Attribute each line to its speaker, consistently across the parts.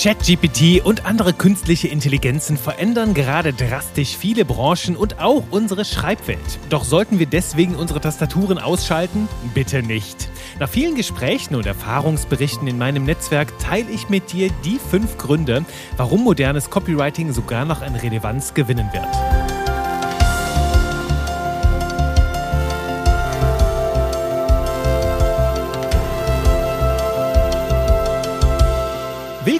Speaker 1: ChatGPT und andere künstliche Intelligenzen verändern gerade drastisch viele Branchen und auch unsere Schreibwelt. Doch sollten wir deswegen unsere Tastaturen ausschalten? Bitte nicht. Nach vielen Gesprächen und Erfahrungsberichten in meinem Netzwerk teile ich mit dir die fünf Gründe, warum modernes Copywriting sogar noch an Relevanz gewinnen wird.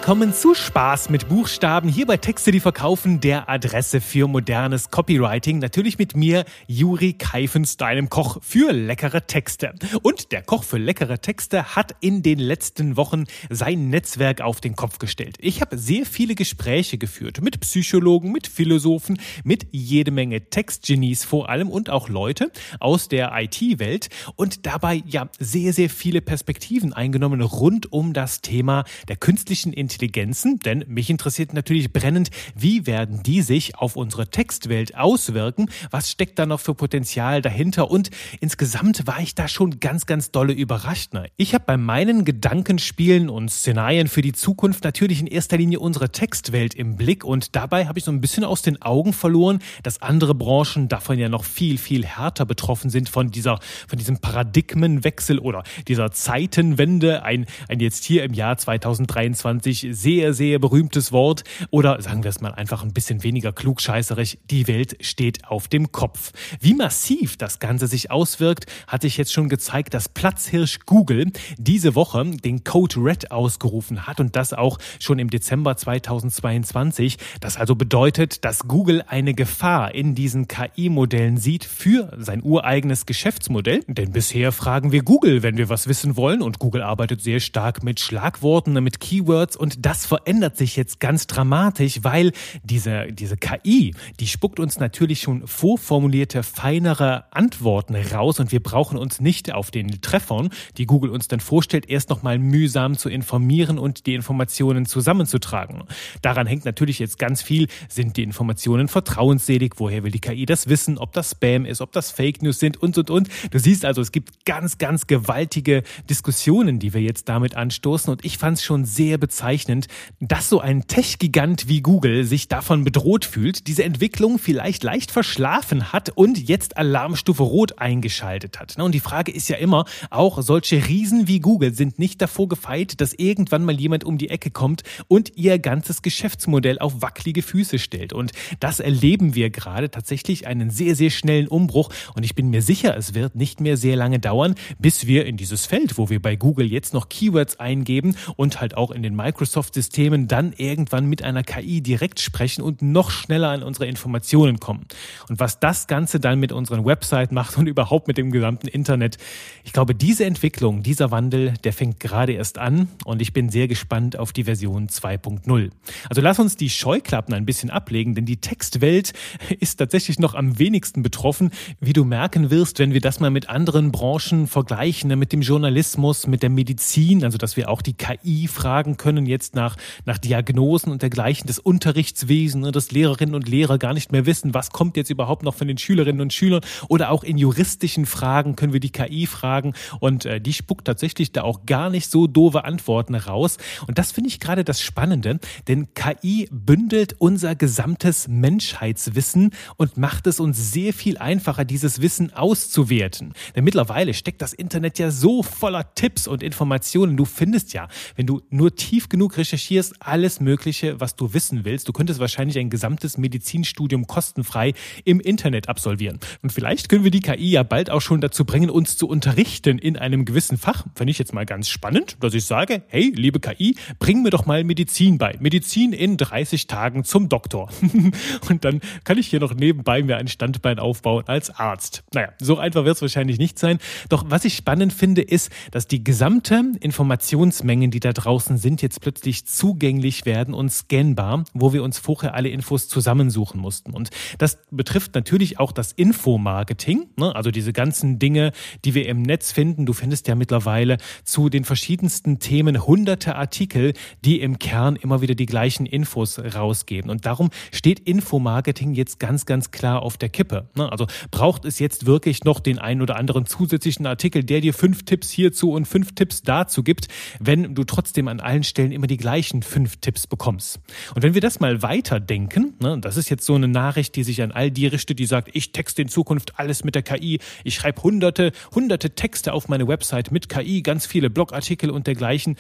Speaker 1: Willkommen zu Spaß mit Buchstaben hier bei Texte, die verkaufen, der Adresse für modernes Copywriting. Natürlich mit mir, Juri Keifens, deinem Koch für leckere Texte. Und der Koch für leckere Texte hat in den letzten Wochen sein Netzwerk auf den Kopf gestellt. Ich habe sehr viele Gespräche geführt mit Psychologen, mit Philosophen, mit jede Menge Textgenies vor allem und auch Leute aus der IT-Welt und dabei ja sehr, sehr viele Perspektiven eingenommen rund um das Thema der künstlichen Intelligenzen, denn mich interessiert natürlich brennend, wie werden die sich auf unsere Textwelt auswirken? Was steckt da noch für Potenzial dahinter? Und insgesamt war ich da schon ganz, ganz dolle überrascht. Ne? Ich habe bei meinen Gedankenspielen und Szenarien für die Zukunft natürlich in erster Linie unsere Textwelt im Blick und dabei habe ich so ein bisschen aus den Augen verloren, dass andere Branchen davon ja noch viel, viel härter betroffen sind von dieser, von diesem Paradigmenwechsel oder dieser Zeitenwende. Ein, ein jetzt hier im Jahr 2023 wirklich sehr, sehr berühmtes Wort oder sagen wir es mal einfach ein bisschen weniger klugscheißerig, die Welt steht auf dem Kopf. Wie massiv das Ganze sich auswirkt, hat sich jetzt schon gezeigt, dass Platzhirsch Google diese Woche den Code Red ausgerufen hat und das auch schon im Dezember 2022. Das also bedeutet, dass Google eine Gefahr in diesen KI-Modellen sieht für sein ureigenes Geschäftsmodell. Denn bisher fragen wir Google, wenn wir was wissen wollen und Google arbeitet sehr stark mit Schlagworten, mit Keywords und das verändert sich jetzt ganz dramatisch, weil diese, diese KI, die spuckt uns natürlich schon vorformulierte, feinere Antworten raus und wir brauchen uns nicht auf den Treffern, die Google uns dann vorstellt, erst nochmal mühsam zu informieren und die Informationen zusammenzutragen. Daran hängt natürlich jetzt ganz viel, sind die Informationen vertrauensselig, woher will die KI das wissen, ob das Spam ist, ob das Fake News sind und, und, und. Du siehst also, es gibt ganz, ganz gewaltige Diskussionen, die wir jetzt damit anstoßen und ich fand es schon sehr bezeichnend, bezeichnend, dass so ein Tech-Gigant wie Google sich davon bedroht fühlt, diese Entwicklung vielleicht leicht verschlafen hat und jetzt Alarmstufe Rot eingeschaltet hat. Und die Frage ist ja immer, auch solche Riesen wie Google sind nicht davor gefeit, dass irgendwann mal jemand um die Ecke kommt und ihr ganzes Geschäftsmodell auf wackelige Füße stellt. Und das erleben wir gerade tatsächlich einen sehr, sehr schnellen Umbruch. Und ich bin mir sicher, es wird nicht mehr sehr lange dauern, bis wir in dieses Feld, wo wir bei Google jetzt noch Keywords eingeben und halt auch in den Microsoft Microsoft-Systemen dann irgendwann mit einer KI direkt sprechen und noch schneller an unsere Informationen kommen. Und was das Ganze dann mit unseren Website macht und überhaupt mit dem gesamten Internet, ich glaube, diese Entwicklung, dieser Wandel, der fängt gerade erst an und ich bin sehr gespannt auf die Version 2.0. Also lass uns die Scheuklappen ein bisschen ablegen, denn die Textwelt ist tatsächlich noch am wenigsten betroffen, wie du merken wirst, wenn wir das mal mit anderen Branchen vergleichen, mit dem Journalismus, mit der Medizin, also dass wir auch die KI fragen können, jetzt nach, nach Diagnosen und dergleichen des Unterrichtswesen, ne, dass Lehrerinnen und Lehrer gar nicht mehr wissen, was kommt jetzt überhaupt noch von den Schülerinnen und Schülern oder auch in juristischen Fragen können wir die KI fragen und äh, die spuckt tatsächlich da auch gar nicht so doofe Antworten raus und das finde ich gerade das Spannende, denn KI bündelt unser gesamtes Menschheitswissen und macht es uns sehr viel einfacher, dieses Wissen auszuwerten. Denn mittlerweile steckt das Internet ja so voller Tipps und Informationen. Du findest ja, wenn du nur tief genug genug recherchierst, alles Mögliche, was du wissen willst. Du könntest wahrscheinlich ein gesamtes Medizinstudium kostenfrei im Internet absolvieren. Und vielleicht können wir die KI ja bald auch schon dazu bringen, uns zu unterrichten in einem gewissen Fach. Fände ich jetzt mal ganz spannend, dass ich sage, hey, liebe KI, bring mir doch mal Medizin bei. Medizin in 30 Tagen zum Doktor. Und dann kann ich hier noch nebenbei mir ein Standbein aufbauen als Arzt. Naja, so einfach wird es wahrscheinlich nicht sein. Doch was ich spannend finde, ist, dass die gesamte Informationsmengen, die da draußen sind, jetzt plötzlich plötzlich zugänglich werden und scannbar, wo wir uns vorher alle Infos zusammensuchen mussten. Und das betrifft natürlich auch das Infomarketing, ne? also diese ganzen Dinge, die wir im Netz finden. Du findest ja mittlerweile zu den verschiedensten Themen hunderte Artikel, die im Kern immer wieder die gleichen Infos rausgeben. Und darum steht Infomarketing jetzt ganz, ganz klar auf der Kippe. Ne? Also braucht es jetzt wirklich noch den einen oder anderen zusätzlichen Artikel, der dir fünf Tipps hierzu und fünf Tipps dazu gibt, wenn du trotzdem an allen Stellen immer die gleichen fünf Tipps bekommst. Und wenn wir das mal weiterdenken, ne, das ist jetzt so eine Nachricht, die sich an all die richtet, die sagt, ich texte in Zukunft alles mit der KI, ich schreibe hunderte, hunderte Texte auf meine Website mit KI, ganz viele Blogartikel und dergleichen.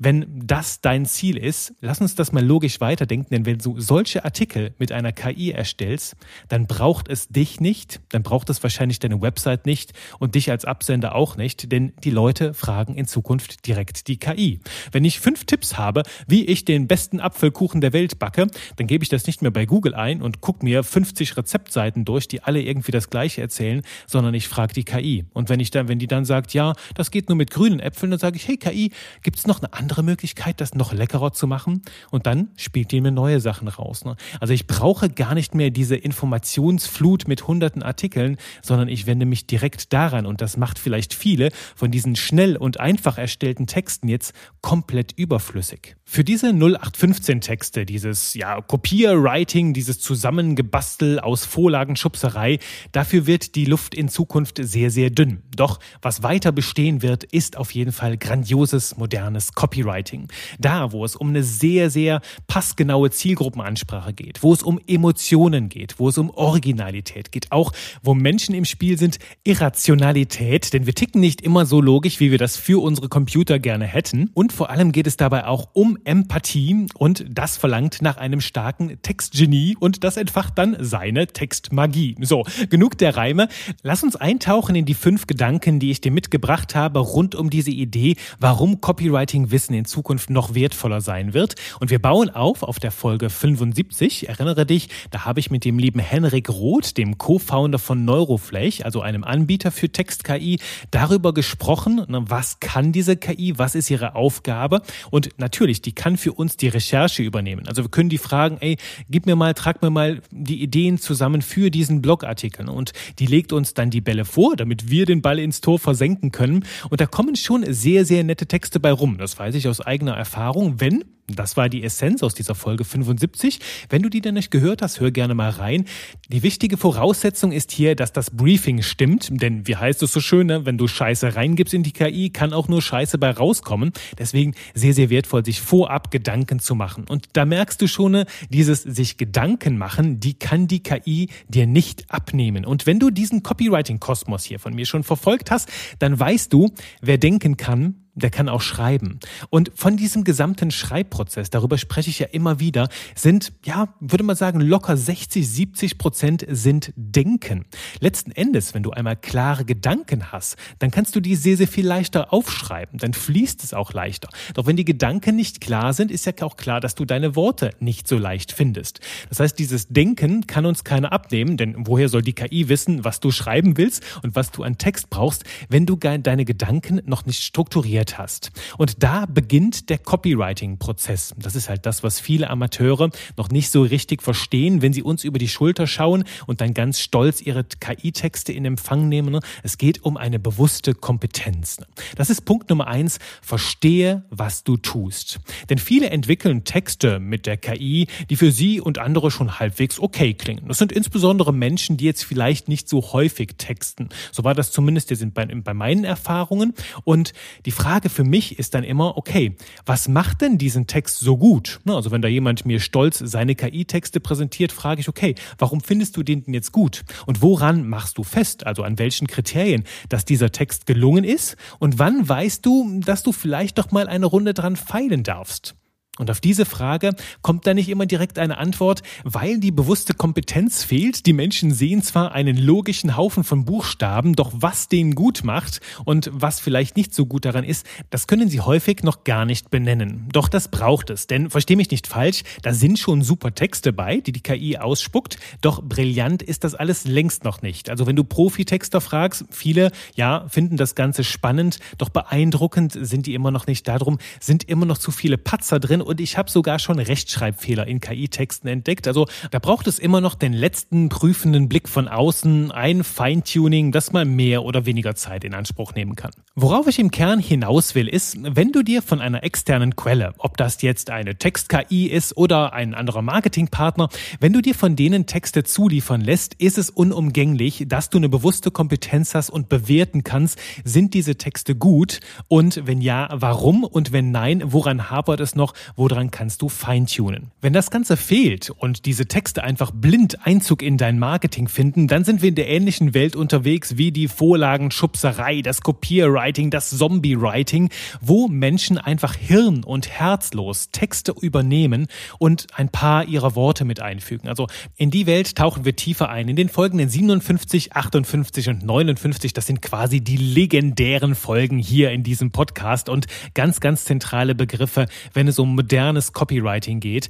Speaker 1: Wenn das dein Ziel ist, lass uns das mal logisch weiterdenken, denn wenn du solche Artikel mit einer KI erstellst, dann braucht es dich nicht, dann braucht es wahrscheinlich deine Website nicht und dich als Absender auch nicht, denn die Leute fragen in Zukunft direkt die KI. Wenn ich fünf Tipps habe, wie ich den besten Apfelkuchen der Welt backe, dann gebe ich das nicht mehr bei Google ein und gucke mir 50 Rezeptseiten durch, die alle irgendwie das Gleiche erzählen, sondern ich frage die KI. Und wenn ich dann, wenn die dann sagt, ja, das geht nur mit grünen Äpfeln, dann sage ich, hey KI, gibt es noch eine andere andere Möglichkeit, das noch leckerer zu machen. Und dann spielt die mir neue Sachen raus. Ne? Also ich brauche gar nicht mehr diese Informationsflut mit hunderten Artikeln, sondern ich wende mich direkt daran. Und das macht vielleicht viele von diesen schnell und einfach erstellten Texten jetzt komplett überflüssig. Für diese 0815 Texte, dieses ja, Kopierwriting, dieses Zusammengebastel aus Vorlagenschubserei, dafür wird die Luft in Zukunft sehr, sehr dünn. Doch was weiter bestehen wird, ist auf jeden Fall grandioses, modernes Copy Copywriting. Da, wo es um eine sehr, sehr passgenaue Zielgruppenansprache geht, wo es um Emotionen geht, wo es um Originalität geht, auch wo Menschen im Spiel sind, Irrationalität, denn wir ticken nicht immer so logisch, wie wir das für unsere Computer gerne hätten. Und vor allem geht es dabei auch um Empathie und das verlangt nach einem starken Textgenie und das entfacht dann seine Textmagie. So, genug der Reime. Lass uns eintauchen in die fünf Gedanken, die ich dir mitgebracht habe rund um diese Idee, warum Copywriting Wissen in Zukunft noch wertvoller sein wird. Und wir bauen auf auf der Folge 75. Erinnere dich, da habe ich mit dem lieben Henrik Roth, dem Co-Founder von Neuroflash, also einem Anbieter für Text-KI, darüber gesprochen, ne, was kann diese KI, was ist ihre Aufgabe. Und natürlich, die kann für uns die Recherche übernehmen. Also wir können die fragen, ey, gib mir mal, trag mir mal die Ideen zusammen für diesen Blogartikel. Und die legt uns dann die Bälle vor, damit wir den Ball ins Tor versenken können. Und da kommen schon sehr, sehr nette Texte bei rum. Das weiß ich aus eigener Erfahrung, wenn das war die Essenz aus dieser Folge 75. Wenn du die denn nicht gehört hast, hör gerne mal rein. Die wichtige Voraussetzung ist hier, dass das Briefing stimmt, denn wie heißt es so schön, ne? wenn du Scheiße reingibst in die KI, kann auch nur Scheiße bei rauskommen. Deswegen sehr, sehr wertvoll, sich vorab Gedanken zu machen. Und da merkst du schon, ne, dieses sich Gedanken machen, die kann die KI dir nicht abnehmen. Und wenn du diesen Copywriting-Kosmos hier von mir schon verfolgt hast, dann weißt du, wer denken kann, der kann auch schreiben. Und von diesem gesamten Schreibprozess, darüber spreche ich ja immer wieder, sind, ja, würde man sagen, locker 60, 70 Prozent sind Denken. Letzten Endes, wenn du einmal klare Gedanken hast, dann kannst du die sehr, sehr viel leichter aufschreiben. Dann fließt es auch leichter. Doch wenn die Gedanken nicht klar sind, ist ja auch klar, dass du deine Worte nicht so leicht findest. Das heißt, dieses Denken kann uns keiner abnehmen, denn woher soll die KI wissen, was du schreiben willst und was du an Text brauchst, wenn du deine Gedanken noch nicht strukturiert Arbeit hast. Und da beginnt der Copywriting-Prozess. Das ist halt das, was viele Amateure noch nicht so richtig verstehen, wenn sie uns über die Schulter schauen und dann ganz stolz ihre KI-Texte in Empfang nehmen. Es geht um eine bewusste Kompetenz. Das ist Punkt Nummer eins. Verstehe, was du tust. Denn viele entwickeln Texte mit der KI, die für sie und andere schon halbwegs okay klingen. Das sind insbesondere Menschen, die jetzt vielleicht nicht so häufig texten. So war das zumindest bei meinen Erfahrungen. Und die Frage Frage für mich ist dann immer, okay, was macht denn diesen Text so gut? Ne, also wenn da jemand mir stolz seine KI-Texte präsentiert, frage ich, okay, warum findest du den denn jetzt gut? Und woran machst du fest, also an welchen Kriterien, dass dieser Text gelungen ist? Und wann weißt du, dass du vielleicht doch mal eine Runde dran feilen darfst? Und auf diese Frage kommt da nicht immer direkt eine Antwort, weil die bewusste Kompetenz fehlt. Die Menschen sehen zwar einen logischen Haufen von Buchstaben, doch was den gut macht und was vielleicht nicht so gut daran ist, das können sie häufig noch gar nicht benennen. Doch das braucht es, denn versteh mich nicht falsch, da sind schon super Texte bei, die die KI ausspuckt, doch brillant ist das alles längst noch nicht. Also wenn du Profitexter fragst, viele, ja, finden das Ganze spannend, doch beeindruckend sind die immer noch nicht darum, sind immer noch zu viele Patzer drin und ich habe sogar schon Rechtschreibfehler in KI-Texten entdeckt. Also da braucht es immer noch den letzten prüfenden Blick von außen, ein Feintuning, das mal mehr oder weniger Zeit in Anspruch nehmen kann. Worauf ich im Kern hinaus will, ist, wenn du dir von einer externen Quelle, ob das jetzt eine Text-KI ist oder ein anderer Marketingpartner, wenn du dir von denen Texte zuliefern lässt, ist es unumgänglich, dass du eine bewusste Kompetenz hast und bewerten kannst, sind diese Texte gut und wenn ja, warum und wenn nein, woran hapert es noch, woran kannst du feintunen. Wenn das Ganze fehlt und diese Texte einfach blind Einzug in dein Marketing finden, dann sind wir in der ähnlichen Welt unterwegs wie die Vorlagenschubserei, das Copywriting, das Zombie-Writing, wo Menschen einfach hirn- und herzlos Texte übernehmen und ein paar ihrer Worte mit einfügen. Also in die Welt tauchen wir tiefer ein. In den folgenden 57, 58 und 59, das sind quasi die legendären Folgen hier in diesem Podcast und ganz, ganz zentrale Begriffe, wenn es um modernes Copywriting geht.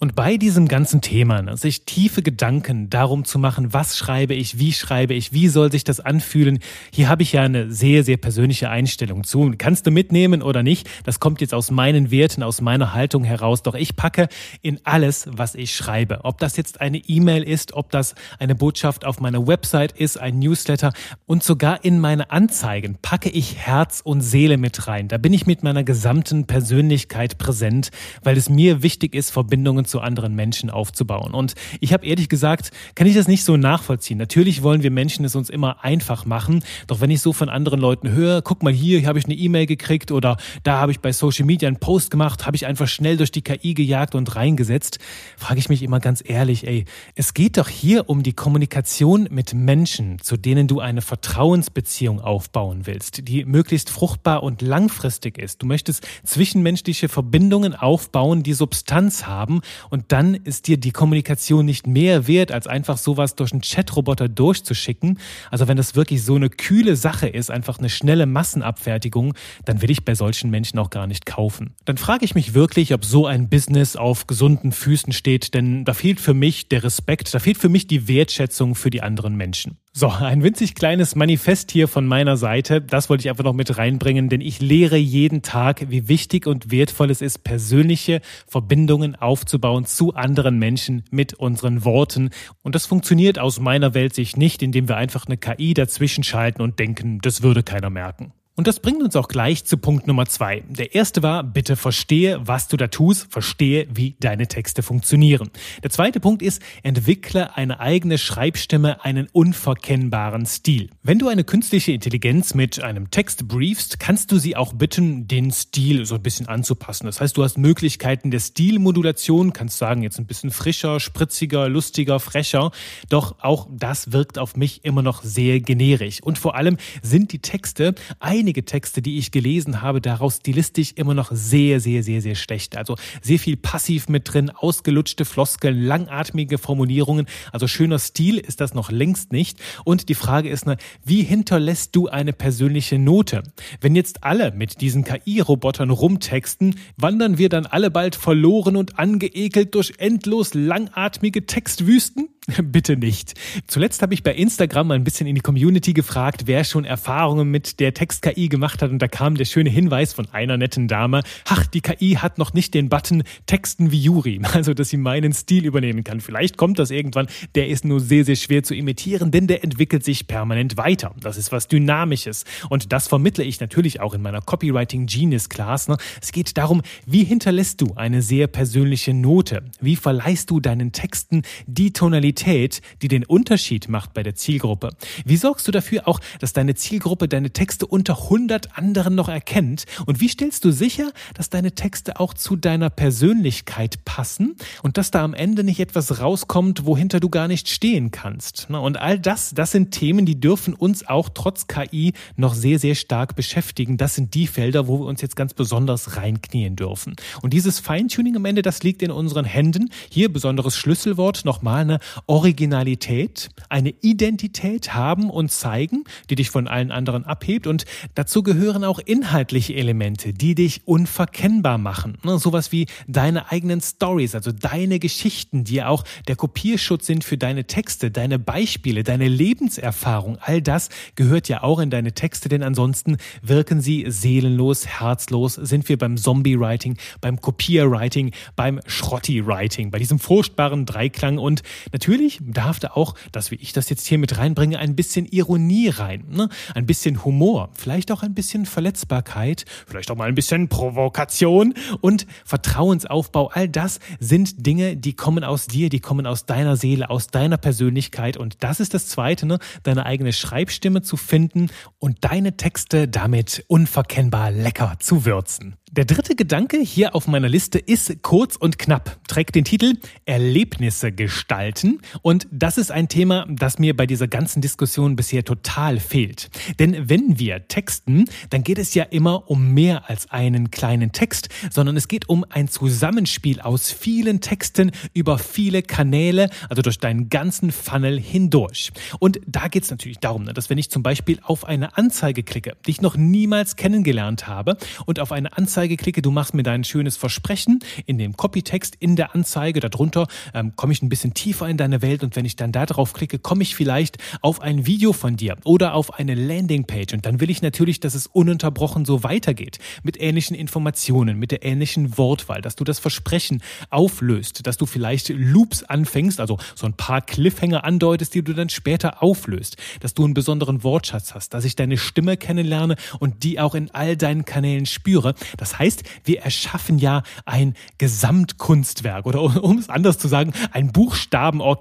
Speaker 1: Und bei diesem ganzen Thema, ne, sich tiefe Gedanken darum zu machen, was schreibe ich, wie schreibe ich, wie soll sich das anfühlen, hier habe ich ja eine sehr, sehr persönliche Einstellung zu. Kannst du mitnehmen oder nicht? Das kommt jetzt aus meinen Werten, aus meiner Haltung heraus. Doch ich packe in alles, was ich schreibe. Ob das jetzt eine E-Mail ist, ob das eine Botschaft auf meiner Website ist, ein Newsletter und sogar in meine Anzeigen packe ich Herz und Seele mit rein. Da bin ich mit meiner gesamten Persönlichkeit präsent, weil es mir wichtig ist, Verbindungen zu anderen Menschen aufzubauen. Und ich habe ehrlich gesagt, kann ich das nicht so nachvollziehen. Natürlich wollen wir Menschen es uns immer einfach machen, doch wenn ich so von anderen Leuten höre, guck mal hier, hier habe ich eine E-Mail gekriegt oder da habe ich bei Social Media einen Post gemacht, habe ich einfach schnell durch die KI gejagt und reingesetzt, frage ich mich immer ganz ehrlich, ey, es geht doch hier um die Kommunikation mit Menschen, zu denen du eine Vertrauensbeziehung aufbauen willst, die möglichst fruchtbar und langfristig ist. Du möchtest zwischenmenschliche Verbindungen aufbauen, die Substanz haben und dann ist dir die Kommunikation nicht mehr wert, als einfach sowas durch einen Chatroboter durchzuschicken. Also wenn das wirklich so eine kühle Sache ist, einfach eine schnelle Massenabfertigung, dann will ich bei solchen Menschen auch gar nicht kaufen. Dann frage ich mich wirklich, ob so ein Business auf gesunden Füßen steht, denn da fehlt für mich der Respekt, da fehlt für mich die Wertschätzung für die anderen Menschen. So, ein winzig kleines Manifest hier von meiner Seite. Das wollte ich einfach noch mit reinbringen, denn ich lehre jeden Tag, wie wichtig und wertvoll es ist, persönliche Verbindungen aufzubauen zu anderen Menschen mit unseren Worten. Und das funktioniert aus meiner Welt sich nicht, indem wir einfach eine KI dazwischen schalten und denken, das würde keiner merken. Und das bringt uns auch gleich zu Punkt Nummer zwei. Der erste war, bitte verstehe, was du da tust, verstehe, wie deine Texte funktionieren. Der zweite Punkt ist, entwickle eine eigene Schreibstimme, einen unverkennbaren Stil. Wenn du eine künstliche Intelligenz mit einem Text briefst, kannst du sie auch bitten, den Stil so ein bisschen anzupassen. Das heißt, du hast Möglichkeiten der Stilmodulation, kannst sagen, jetzt ein bisschen frischer, spritziger, lustiger, frecher. Doch auch das wirkt auf mich immer noch sehr generisch. Und vor allem sind die Texte ein einige Texte, die ich gelesen habe, daraus stilistisch immer noch sehr, sehr, sehr, sehr schlecht. Also sehr viel passiv mit drin, ausgelutschte Floskeln, langatmige Formulierungen. Also schöner Stil ist das noch längst nicht. Und die Frage ist, wie hinterlässt du eine persönliche Note? Wenn jetzt alle mit diesen KI-Robotern rumtexten, wandern wir dann alle bald verloren und angeekelt durch endlos langatmige Textwüsten? Bitte nicht. Zuletzt habe ich bei Instagram mal ein bisschen in die Community gefragt, wer schon Erfahrungen mit der Text-KI gemacht hat und da kam der schöne Hinweis von einer netten Dame, ach, die KI hat noch nicht den Button Texten wie Juri, also dass sie meinen Stil übernehmen kann. Vielleicht kommt das irgendwann, der ist nur sehr, sehr schwer zu imitieren, denn der entwickelt sich permanent weiter. Das ist was Dynamisches und das vermittle ich natürlich auch in meiner Copywriting Genius Class. Ne? Es geht darum, wie hinterlässt du eine sehr persönliche Note? Wie verleihst du deinen Texten die Tonalität Originalität, die den Unterschied macht bei der Zielgruppe? Wie sorgst du dafür auch, dass deine Zielgruppe deine Texte unter 100 anderen noch erkennt? Und wie stellst du sicher, dass deine Texte auch zu deiner Persönlichkeit passen und dass da am Ende nicht etwas rauskommt, wohinter du gar nicht stehen kannst? Und all das, das sind Themen, die dürfen uns auch trotz KI noch sehr, sehr stark beschäftigen. Das sind die Felder, wo wir uns jetzt ganz besonders reinknien dürfen. Und dieses Feintuning am Ende, das liegt in unseren Händen. Hier besonderes Schlüsselwort, nochmal eine Originalität, eine Identität haben und zeigen, die dich von allen anderen abhebt. Und dazu gehören auch inhaltliche Elemente, die dich unverkennbar machen. Ne, sowas wie deine eigenen Stories, also deine Geschichten, die auch der Kopierschutz sind für deine Texte, deine Beispiele, deine Lebenserfahrung. All das gehört ja auch in deine Texte, denn ansonsten wirken sie seelenlos, herzlos, sind wir beim Zombie-Writing, beim Kopier-Writing, beim Schrotti-Writing, bei diesem furchtbaren Dreiklang. Und natürlich darf da auch, dass wie ich das jetzt hier mit reinbringe, ein bisschen Ironie rein, ne? ein bisschen Humor, vielleicht auch ein bisschen Verletzbarkeit, vielleicht auch mal ein bisschen Provokation und Vertrauensaufbau. All das sind Dinge, die kommen aus dir, die kommen aus deiner Seele, aus deiner Persönlichkeit. Und das ist das Zweite, ne? deine eigene Schreibstimme zu finden und deine Texte damit unverkennbar lecker zu würzen. Der dritte Gedanke hier auf meiner Liste ist kurz und knapp, trägt den Titel Erlebnisse gestalten und das ist ein Thema, das mir bei dieser ganzen Diskussion bisher total fehlt. Denn wenn wir texten, dann geht es ja immer um mehr als einen kleinen Text, sondern es geht um ein Zusammenspiel aus vielen Texten über viele Kanäle, also durch deinen ganzen Funnel hindurch. Und da geht es natürlich darum, ne, dass wenn ich zum Beispiel auf eine Anzeige klicke, die ich noch niemals kennengelernt habe und auf eine Anzeige klicke, du machst mir dein schönes Versprechen in dem Copytext in der Anzeige. Darunter ähm, komme ich ein bisschen tiefer in deine Welt und wenn ich dann da drauf klicke, komme ich vielleicht auf ein Video von dir oder auf eine Landingpage und dann will ich natürlich, dass es ununterbrochen so weitergeht mit ähnlichen Informationen, mit der ähnlichen Wortwahl, dass du das Versprechen auflöst, dass du vielleicht Loops anfängst, also so ein paar Cliffhanger andeutest, die du dann später auflöst, dass du einen besonderen Wortschatz hast, dass ich deine Stimme kennenlerne und die auch in all deinen Kanälen spüre. Das heißt, wir erschaffen ja ein Gesamtkunstwerk oder um es anders zu sagen, ein Buchstabenorchester,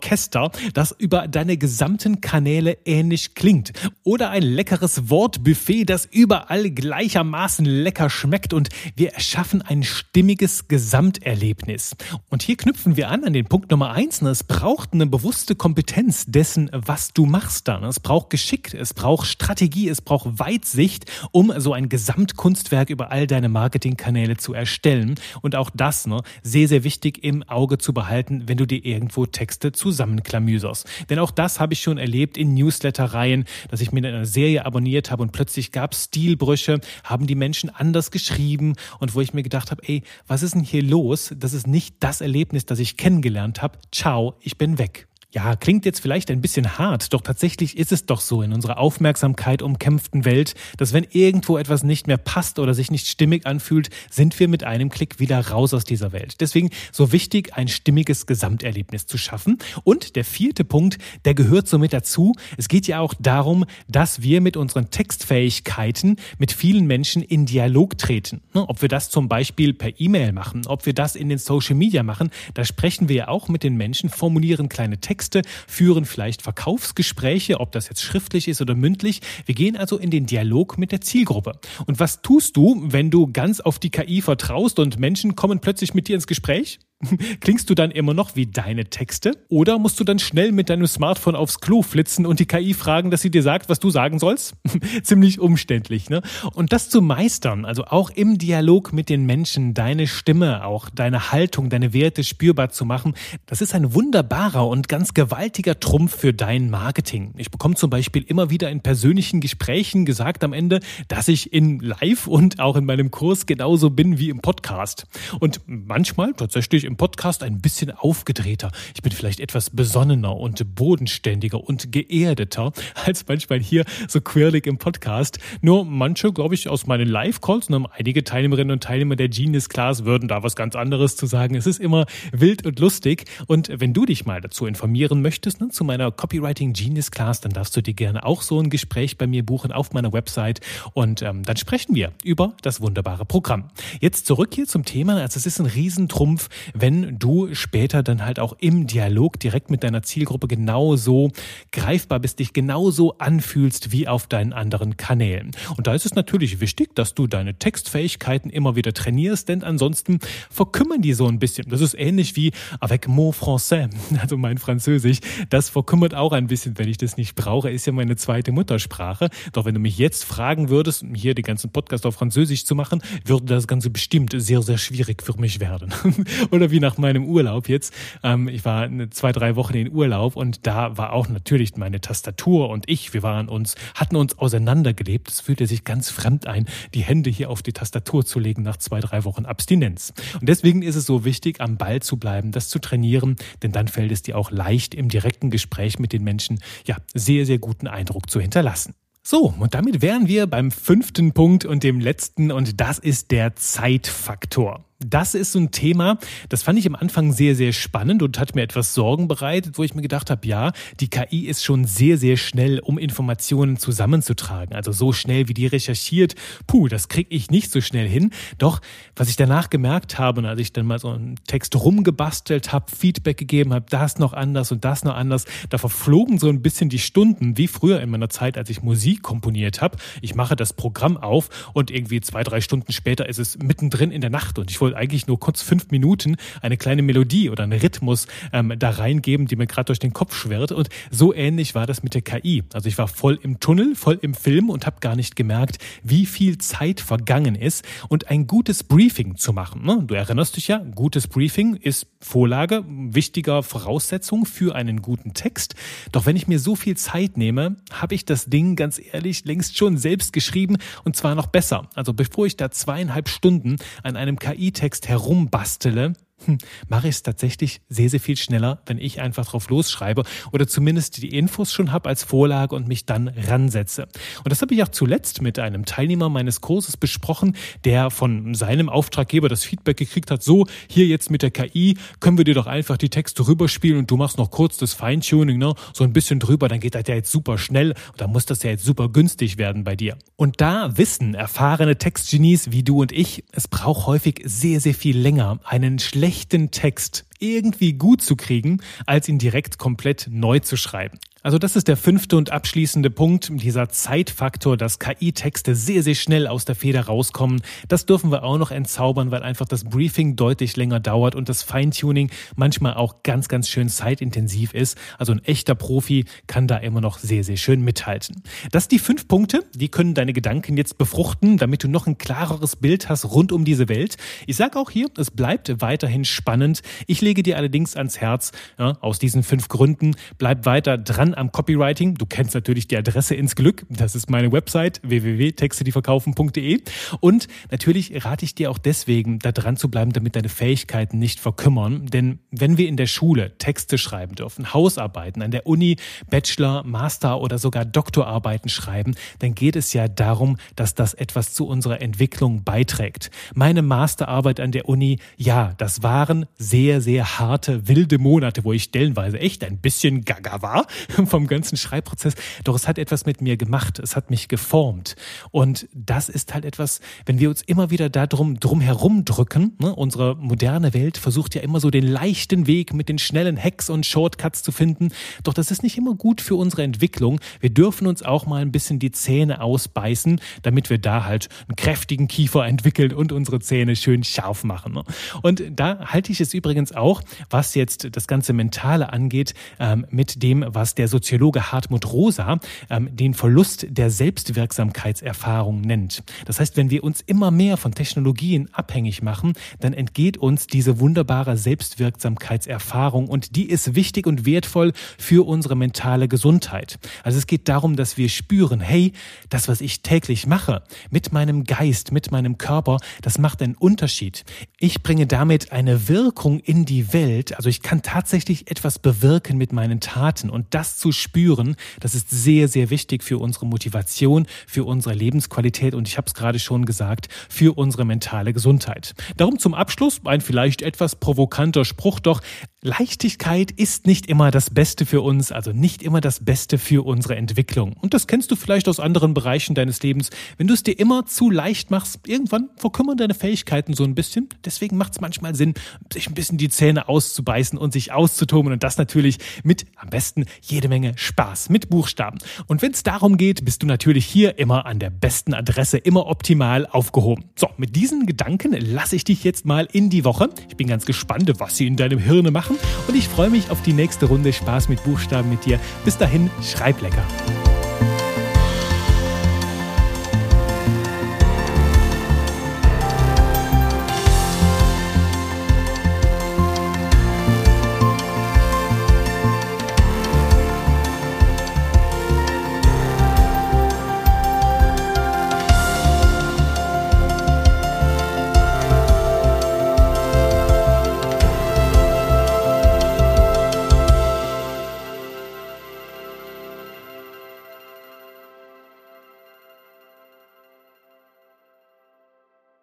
Speaker 1: das über deine gesamten Kanäle ähnlich klingt. Oder ein leckeres Wortbuffet, das überall gleichermaßen lecker schmeckt und wir erschaffen ein stimmiges Gesamterlebnis. Und hier knüpfen wir an an den Punkt Nummer eins. Es braucht eine bewusste Kompetenz dessen, was du machst dann. Es braucht Geschick, es braucht Strategie, es braucht Weitsicht, um so ein Gesamtkunstwerk über all deine Marketingkanäle zu erstellen. Und auch das ne, sehr, sehr wichtig im Auge zu behalten, wenn du dir irgendwo Texte zusammenklamüserst. Denn auch das habe ich schon erlebt in Newslettereien, dass ich mir eine Serie abonniert habe und plötzlich gab es Stilbrüche, haben die Menschen anders geschrieben und wo ich mir gedacht habe, ey, was ist denn hier los? Das ist nicht das Erlebnis, das ich kennengelernt habe. Ciao, ich bin weg. Ja, klingt jetzt vielleicht ein bisschen hart, doch tatsächlich ist es doch so in unserer Aufmerksamkeit umkämpften Welt, dass wenn irgendwo etwas nicht mehr passt oder sich nicht stimmig anfühlt, sind wir mit einem Klick wieder raus aus dieser Welt. Deswegen so wichtig, ein stimmiges Gesamterlebnis zu schaffen. Und der vierte Punkt, der gehört somit dazu. Es geht ja auch darum, dass wir mit unseren Textfähigkeiten mit vielen Menschen in Dialog treten. Ne, ob wir das zum Beispiel per E-Mail machen, ob wir das in den Social Media machen, da sprechen wir ja auch mit den Menschen, formulieren kleine Texte Texte, führen vielleicht Verkaufsgespräche, ob das jetzt schriftlich ist oder mündlich. Wir gehen also in den Dialog mit der Zielgruppe. Und was tust du, wenn du ganz auf die KI vertraust und Menschen kommen plötzlich mit dir ins Gespräch? Klingst du dann immer noch wie deine Texte? Oder musst du dann schnell mit deinem Smartphone aufs Klo flitzen und die KI fragen, dass sie dir sagt, was du sagen sollst? Ziemlich umständlich, ne? Und das zu meistern, also auch im Dialog mit den Menschen, deine Stimme, auch deine Haltung, deine Werte spürbar zu machen, das ist ein wunderbarer und ganz gewaltiger Trumpf für dein Marketing. Ich bekomme zum Beispiel immer wieder in persönlichen Gesprächen gesagt am Ende, dass ich in Live und auch in meinem Kurs genauso bin wie im Podcast. Und manchmal tatsächlich im Podcast ein bisschen aufgedrehter. Ich bin vielleicht etwas besonnener und bodenständiger und geerdeter als manchmal hier so quirlig im Podcast. Nur manche, glaube ich, aus meinen Live-Calls, ne, einige Teilnehmerinnen und Teilnehmer der Genius Class würden da was ganz anderes zu sagen. Es ist immer wild und lustig. Und wenn du dich mal dazu informieren möchtest, ne, zu meiner Copywriting Genius Class, dann darfst du dir gerne auch so ein Gespräch bei mir buchen auf meiner Website. Und ähm, dann sprechen wir über das wunderbare Programm. Jetzt zurück hier zum Thema. Also es ist ein Riesentrumpf, wenn du später dann halt auch im Dialog direkt mit deiner Zielgruppe genauso greifbar bist, dich genauso anfühlst wie auf deinen anderen Kanälen. Und da ist es natürlich wichtig, dass du deine Textfähigkeiten immer wieder trainierst, denn ansonsten verkümmern die so ein bisschen. Das ist ähnlich wie avec mon français, also mein Französisch. Das verkümmert auch ein bisschen, wenn ich das nicht brauche, ist ja meine zweite Muttersprache. Doch wenn du mich jetzt fragen würdest, hier die ganzen Podcast auf Französisch zu machen, würde das Ganze bestimmt sehr, sehr schwierig für mich werden. Oder wie nach meinem Urlaub jetzt. Ähm, ich war zwei, drei Wochen in Urlaub und da war auch natürlich meine Tastatur und ich, wir waren uns, hatten uns auseinandergelebt. Es fühlte sich ganz fremd ein, die Hände hier auf die Tastatur zu legen nach zwei, drei Wochen Abstinenz. Und deswegen ist es so wichtig, am Ball zu bleiben, das zu trainieren, denn dann fällt es dir auch leicht, im direkten Gespräch mit den Menschen, ja, sehr, sehr guten Eindruck zu hinterlassen. So, und damit wären wir beim fünften Punkt und dem letzten, und das ist der Zeitfaktor. Das ist so ein Thema, das fand ich am Anfang sehr, sehr spannend und hat mir etwas Sorgen bereitet, wo ich mir gedacht habe, ja, die KI ist schon sehr, sehr schnell, um Informationen zusammenzutragen. Also so schnell, wie die recherchiert, puh, das kriege ich nicht so schnell hin. Doch, was ich danach gemerkt habe, als ich dann mal so einen Text rumgebastelt habe, Feedback gegeben habe, das noch anders und das noch anders, da verflogen so ein bisschen die Stunden, wie früher in meiner Zeit, als ich Musik komponiert habe. Ich mache das Programm auf und irgendwie zwei, drei Stunden später ist es mittendrin in der Nacht und ich wollte eigentlich nur kurz fünf Minuten eine kleine Melodie oder einen Rhythmus ähm, da reingeben, die mir gerade durch den Kopf schwirrt. Und so ähnlich war das mit der KI. Also ich war voll im Tunnel, voll im Film und habe gar nicht gemerkt, wie viel Zeit vergangen ist und ein gutes Briefing zu machen. Ne? Du erinnerst dich ja, gutes Briefing ist Vorlage, wichtiger Voraussetzung für einen guten Text. Doch wenn ich mir so viel Zeit nehme, habe ich das Ding ganz ehrlich längst schon selbst geschrieben und zwar noch besser. Also bevor ich da zweieinhalb Stunden an einem KI Text herumbastele, hm, mache ich es tatsächlich sehr, sehr viel schneller, wenn ich einfach drauf losschreibe oder zumindest die Infos schon habe als Vorlage und mich dann ransetze. Und das habe ich auch zuletzt mit einem Teilnehmer meines Kurses besprochen, der von seinem Auftraggeber das Feedback gekriegt hat, so, hier jetzt mit der KI können wir dir doch einfach die Texte rüberspielen und du machst noch kurz das Feintuning, ne, so ein bisschen drüber, dann geht das ja jetzt super schnell und dann muss das ja jetzt super günstig werden bei dir. Und da wissen erfahrene Textgenies wie du und ich, es braucht häufig sehr, sehr viel länger, einen schlechten schlechten Text irgendwie gut zu kriegen, als ihn direkt komplett neu zu schreiben. Also das ist der fünfte und abschließende Punkt, dieser Zeitfaktor, dass KI-Texte sehr, sehr schnell aus der Feder rauskommen. Das dürfen wir auch noch entzaubern, weil einfach das Briefing deutlich länger dauert und das Feintuning manchmal auch ganz, ganz schön zeitintensiv ist. Also ein echter Profi kann da immer noch sehr, sehr schön mithalten. Das die fünf Punkte, die können deine Gedanken jetzt befruchten, damit du noch ein klareres Bild hast rund um diese Welt. Ich sage auch hier, es bleibt weiterhin spannend. Ich lege dir allerdings ans Herz, ja, aus diesen fünf Gründen, bleib weiter dran am Copywriting. Du kennst natürlich die Adresse ins Glück. Das ist meine Website www.textedieverkaufen.de. Und natürlich rate ich dir auch deswegen, da dran zu bleiben, damit deine Fähigkeiten nicht verkümmern. Denn wenn wir in der Schule Texte schreiben dürfen, Hausarbeiten, an der Uni Bachelor, Master oder sogar Doktorarbeiten schreiben, dann geht es ja darum, dass das etwas zu unserer Entwicklung beiträgt. Meine Masterarbeit an der Uni, ja, das waren sehr, sehr harte, wilde Monate, wo ich stellenweise echt ein bisschen gaga war vom ganzen Schreibprozess. Doch es hat etwas mit mir gemacht. Es hat mich geformt. Und das ist halt etwas, wenn wir uns immer wieder darum drum herum drücken, ne? unsere moderne Welt versucht ja immer so den leichten Weg mit den schnellen Hacks und Shortcuts zu finden. Doch das ist nicht immer gut für unsere Entwicklung. Wir dürfen uns auch mal ein bisschen die Zähne ausbeißen, damit wir da halt einen kräftigen Kiefer entwickeln und unsere Zähne schön scharf machen. Ne? Und da halte ich es übrigens auch, was jetzt das ganze Mentale angeht, ähm, mit dem, was der Soziologe Hartmut Rosa ähm, den Verlust der Selbstwirksamkeitserfahrung nennt. Das heißt, wenn wir uns immer mehr von Technologien abhängig machen, dann entgeht uns diese wunderbare Selbstwirksamkeitserfahrung und die ist wichtig und wertvoll für unsere mentale Gesundheit. Also es geht darum, dass wir spüren, hey, das, was ich täglich mache, mit meinem Geist, mit meinem Körper, das macht einen Unterschied. Ich bringe damit eine Wirkung in die die Welt. Also ich kann tatsächlich etwas bewirken mit meinen Taten und das zu spüren, das ist sehr, sehr wichtig für unsere Motivation, für unsere Lebensqualität und ich habe es gerade schon gesagt, für unsere mentale Gesundheit. Darum zum Abschluss ein vielleicht etwas provokanter Spruch, doch Leichtigkeit ist nicht immer das Beste für uns, also nicht immer das Beste für unsere Entwicklung. Und das kennst du vielleicht aus anderen Bereichen deines Lebens. Wenn du es dir immer zu leicht machst, irgendwann verkümmern deine Fähigkeiten so ein bisschen. Deswegen macht es manchmal Sinn, sich ein bisschen die Zähne auszubeißen und sich auszutoben und das natürlich mit am besten jede Menge Spaß mit Buchstaben. Und wenn es darum geht, bist du natürlich hier immer an der besten Adresse, immer optimal aufgehoben. So, mit diesen Gedanken lasse ich dich jetzt mal in die Woche. Ich bin ganz gespannt, was sie in deinem Hirne machen und ich freue mich auf die nächste Runde Spaß mit Buchstaben mit dir. Bis dahin, schreib lecker.